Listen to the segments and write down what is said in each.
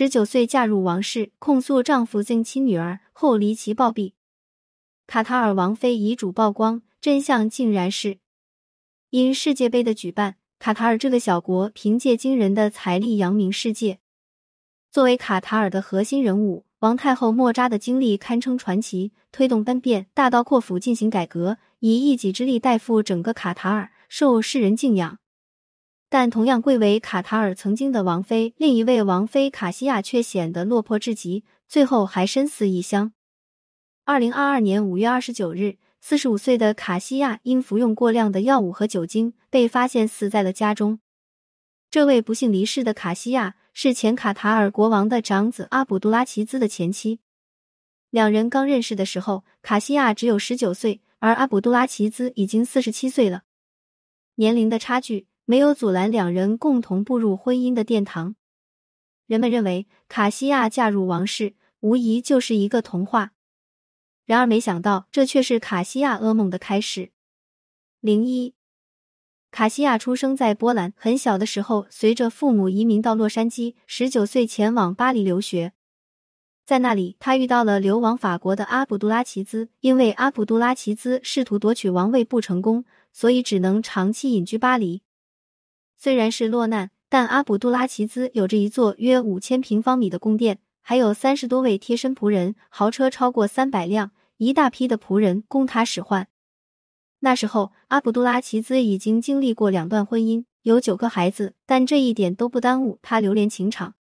十九岁嫁入王室，控诉丈夫性侵女儿后离奇暴毙。卡塔尔王妃遗嘱曝光，真相竟然是因世界杯的举办，卡塔尔这个小国凭借惊人的财力扬名世界。作为卡塔尔的核心人物，王太后莫扎的经历堪称传奇，推动班变，大刀阔斧进行改革，以一己之力带富整个卡塔尔，受世人敬仰。但同样贵为卡塔尔曾经的王妃，另一位王妃卡西亚却显得落魄至极，最后还身死异乡。二零二二年五月二十九日，四十五岁的卡西亚因服用过量的药物和酒精，被发现死在了家中。这位不幸离世的卡西亚是前卡塔尔国王的长子阿卜杜拉齐兹的前妻。两人刚认识的时候，卡西亚只有十九岁，而阿卜杜拉齐兹已经四十七岁了。年龄的差距。没有阻拦两人共同步入婚姻的殿堂。人们认为卡西亚嫁入王室无疑就是一个童话，然而没想到这却是卡西亚噩梦的开始。零一，卡西亚出生在波兰，很小的时候随着父母移民到洛杉矶，十九岁前往巴黎留学，在那里他遇到了流亡法国的阿卜杜拉齐兹，因为阿卜杜拉齐兹试图夺取王位不成功，所以只能长期隐居巴黎。虽然是落难，但阿卜杜拉齐兹有着一座约五千平方米的宫殿，还有三十多位贴身仆人，豪车超过三百辆，一大批的仆人供他使唤。那时候，阿卜杜拉齐兹已经经历过两段婚姻，有九个孩子，但这一点都不耽误他流连情场。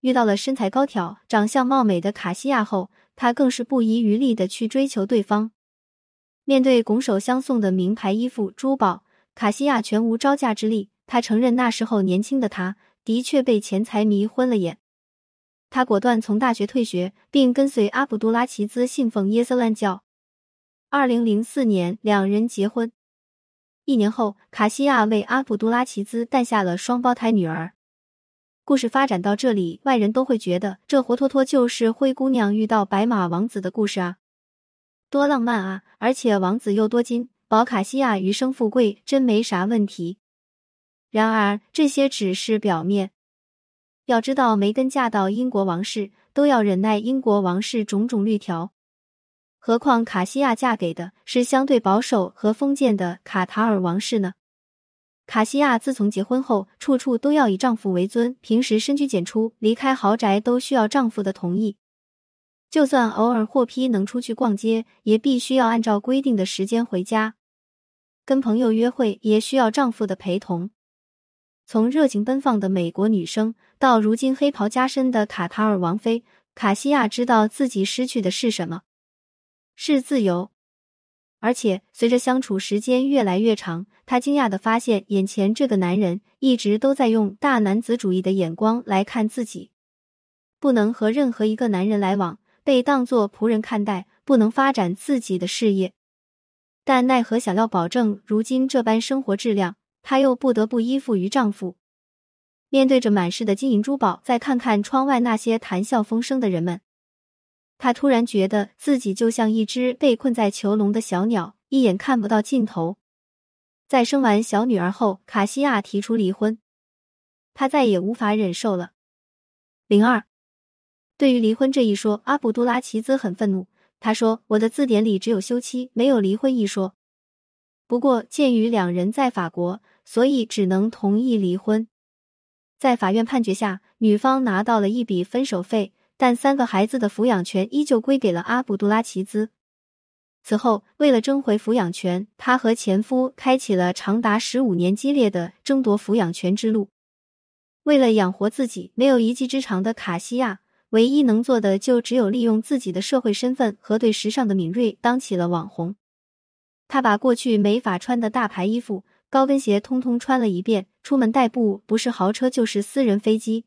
遇到了身材高挑、长相貌美的卡西亚后，他更是不遗余力的去追求对方。面对拱手相送的名牌衣服、珠宝，卡西亚全无招架之力。他承认，那时候年轻的他的确被钱财迷昏了眼。他果断从大学退学，并跟随阿卜杜拉齐兹信奉耶色兰教。二零零四年，两人结婚。一年后，卡西亚为阿卜杜拉齐兹诞下了双胞胎女儿。故事发展到这里，外人都会觉得这活脱脱就是灰姑娘遇到白马王子的故事啊，多浪漫啊！而且王子又多金，保卡西亚余生富贵，真没啥问题。然而，这些只是表面。要知道，梅根嫁到英国王室都要忍耐英国王室种种律条，何况卡西亚嫁给的是相对保守和封建的卡塔尔王室呢？卡西亚自从结婚后，处处都要以丈夫为尊，平时深居简出，离开豪宅都需要丈夫的同意。就算偶尔获批能出去逛街，也必须要按照规定的时间回家。跟朋友约会也需要丈夫的陪同。从热情奔放的美国女生到如今黑袍加身的卡塔尔王妃，卡西亚知道自己失去的是什么？是自由。而且随着相处时间越来越长，她惊讶的发现，眼前这个男人一直都在用大男子主义的眼光来看自己，不能和任何一个男人来往，被当作仆人看待，不能发展自己的事业。但奈何想要保证如今这般生活质量。她又不得不依附于丈夫。面对着满室的金银珠宝，再看看窗外那些谈笑风生的人们，她突然觉得自己就像一只被困在囚笼的小鸟，一眼看不到尽头。在生完小女儿后，卡西亚提出离婚，她再也无法忍受了。零二，对于离婚这一说，阿卜杜拉齐兹很愤怒。他说：“我的字典里只有休妻，没有离婚一说。”不过，鉴于两人在法国。所以只能同意离婚。在法院判决下，女方拿到了一笔分手费，但三个孩子的抚养权依旧归给了阿卜杜拉齐兹。此后，为了争回抚养权，她和前夫开启了长达十五年激烈的争夺抚养权之路。为了养活自己，没有一技之长的卡西亚，唯一能做的就只有利用自己的社会身份和对时尚的敏锐，当起了网红。她把过去没法穿的大牌衣服。高跟鞋通通穿了一遍，出门代步不是豪车就是私人飞机，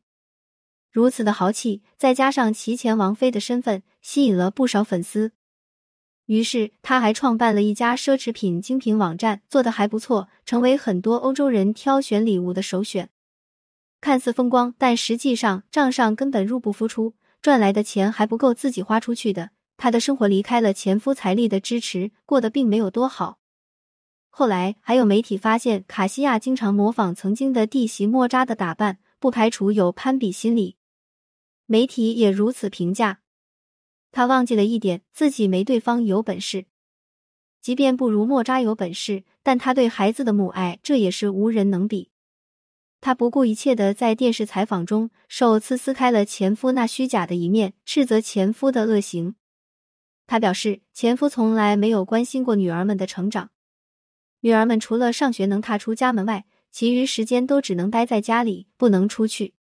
如此的豪气，再加上齐前王妃的身份，吸引了不少粉丝。于是他还创办了一家奢侈品精品网站，做的还不错，成为很多欧洲人挑选礼物的首选。看似风光，但实际上账上根本入不敷出，赚来的钱还不够自己花出去的。他的生活离开了前夫财力的支持，过得并没有多好。后来还有媒体发现，卡西亚经常模仿曾经的弟媳莫扎的打扮，不排除有攀比心理。媒体也如此评价。他忘记了一点，自己没对方有本事。即便不如莫扎有本事，但他对孩子的母爱，这也是无人能比。他不顾一切的在电视采访中首次撕开了前夫那虚假的一面，斥责前夫的恶行。他表示，前夫从来没有关心过女儿们的成长，女儿们除了上学能踏出家门外，其余时间都只能待在家里，不能出去。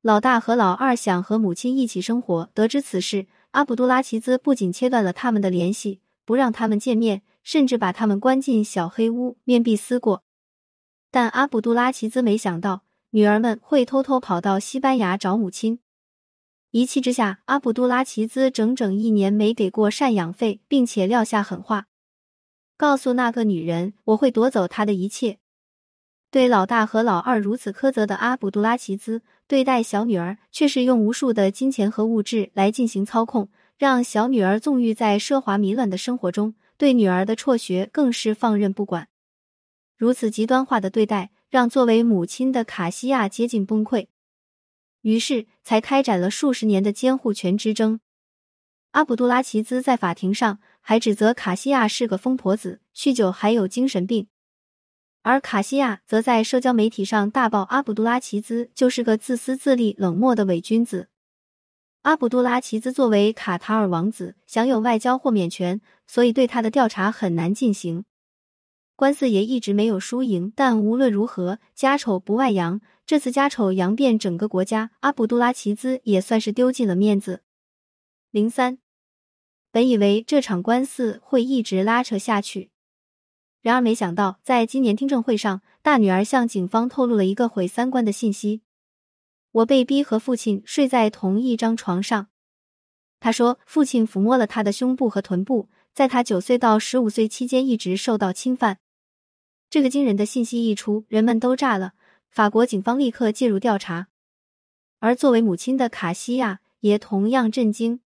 老大和老二想和母亲一起生活，得知此事，阿卜杜拉奇兹不仅切断了他们的联系。不让他们见面，甚至把他们关进小黑屋，面壁思过。但阿卜杜拉奇兹没想到，女儿们会偷偷跑到西班牙找母亲。一气之下，阿卜杜拉奇兹整整一年没给过赡养费，并且撂下狠话，告诉那个女人：“我会夺走她的一切。”对老大和老二如此苛责的阿卜杜拉奇兹，对待小女儿却是用无数的金钱和物质来进行操控。让小女儿纵欲在奢华迷乱的生活中，对女儿的辍学更是放任不管。如此极端化的对待，让作为母亲的卡西亚接近崩溃，于是才开展了数十年的监护权之争。阿卜杜拉奇兹在法庭上还指责卡西亚是个疯婆子，酗酒还有精神病，而卡西亚则在社交媒体上大爆阿卜杜拉奇兹就是个自私自利、冷漠的伪君子。阿卜杜拉奇兹作为卡塔尔王子，享有外交豁免权，所以对他的调查很难进行。官司也一直没有输赢，但无论如何，家丑不外扬。这次家丑扬遍整个国家，阿卜杜拉奇兹也算是丢尽了面子。零三，本以为这场官司会一直拉扯下去，然而没想到，在今年听证会上，大女儿向警方透露了一个毁三观的信息。我被逼和父亲睡在同一张床上，他说，父亲抚摸了他的胸部和臀部，在他九岁到十五岁期间一直受到侵犯。这个惊人的信息一出，人们都炸了。法国警方立刻介入调查，而作为母亲的卡西亚也同样震惊。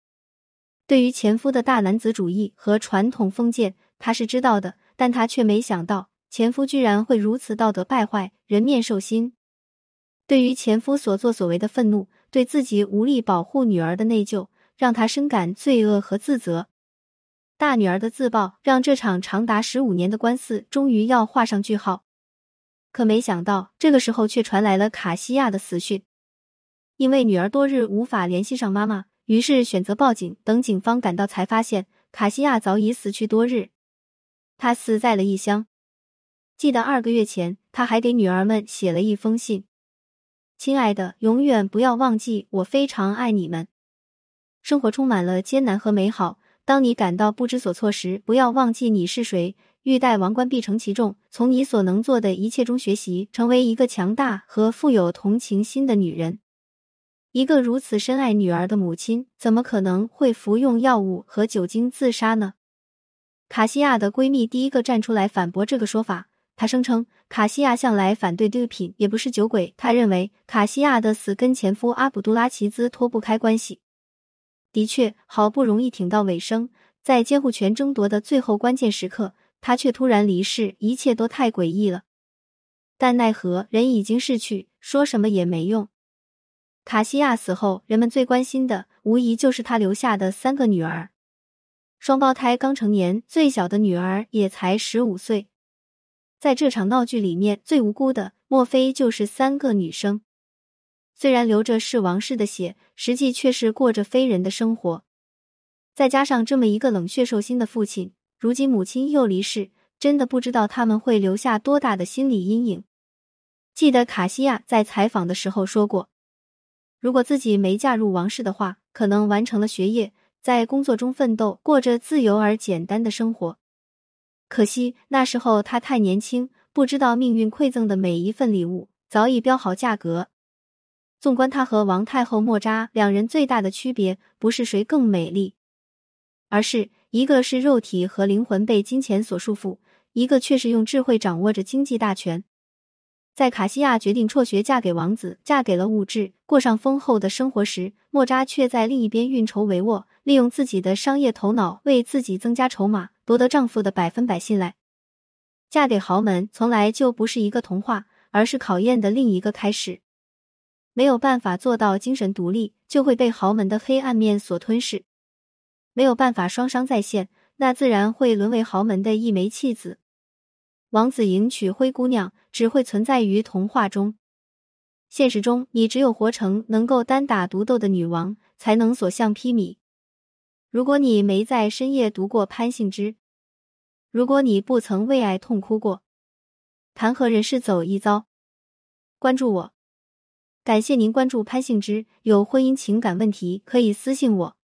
对于前夫的大男子主义和传统封建，他是知道的，但他却没想到前夫居然会如此道德败坏，人面兽心。对于前夫所作所为的愤怒，对自己无力保护女儿的内疚，让他深感罪恶和自责。大女儿的自爆，让这场长达十五年的官司终于要画上句号。可没想到，这个时候却传来了卡西亚的死讯。因为女儿多日无法联系上妈妈，于是选择报警。等警方赶到，才发现卡西亚早已死去多日。她死在了异乡。记得二个月前，他还给女儿们写了一封信。亲爱的，永远不要忘记，我非常爱你们。生活充满了艰难和美好。当你感到不知所措时，不要忘记你是谁。欲戴王冠，必承其重。从你所能做的一切中学习，成为一个强大和富有同情心的女人。一个如此深爱女儿的母亲，怎么可能会服用药物和酒精自杀呢？卡西亚的闺蜜第一个站出来反驳这个说法。她声称，卡西亚向来反对毒品，也不是酒鬼。她认为，卡西亚的死跟前夫阿卜杜拉奇兹脱不开关系。的确，好不容易挺到尾声，在监护权争夺的最后关键时刻，他却突然离世，一切都太诡异了。但奈何人已经逝去，说什么也没用。卡西亚死后，人们最关心的无疑就是他留下的三个女儿，双胞胎刚成年，最小的女儿也才十五岁。在这场闹剧里面，最无辜的莫非就是三个女生？虽然流着是王室的血，实际却是过着非人的生活。再加上这么一个冷血兽心的父亲，如今母亲又离世，真的不知道他们会留下多大的心理阴影。记得卡西亚在采访的时候说过，如果自己没嫁入王室的话，可能完成了学业，在工作中奋斗，过着自由而简单的生活。可惜那时候他太年轻，不知道命运馈赠的每一份礼物早已标好价格。纵观他和王太后莫扎两人最大的区别，不是谁更美丽，而是一个是肉体和灵魂被金钱所束缚，一个却是用智慧掌握着经济大权。在卡西亚决定辍学嫁给王子，嫁给了物质，过上丰厚的生活时，莫扎却在另一边运筹帷幄，利用自己的商业头脑为自己增加筹码。夺得丈夫的百分百信赖，嫁给豪门从来就不是一个童话，而是考验的另一个开始。没有办法做到精神独立，就会被豪门的黑暗面所吞噬；没有办法双商在线，那自然会沦为豪门的一枚弃子。王子迎娶灰姑娘，只会存在于童话中。现实中，你只有活成能够单打独斗的女王，才能所向披靡。如果你没在深夜读过潘幸之，如果你不曾为爱痛哭过，谈何人世走一遭？关注我，感谢您关注潘幸之。有婚姻情感问题可以私信我。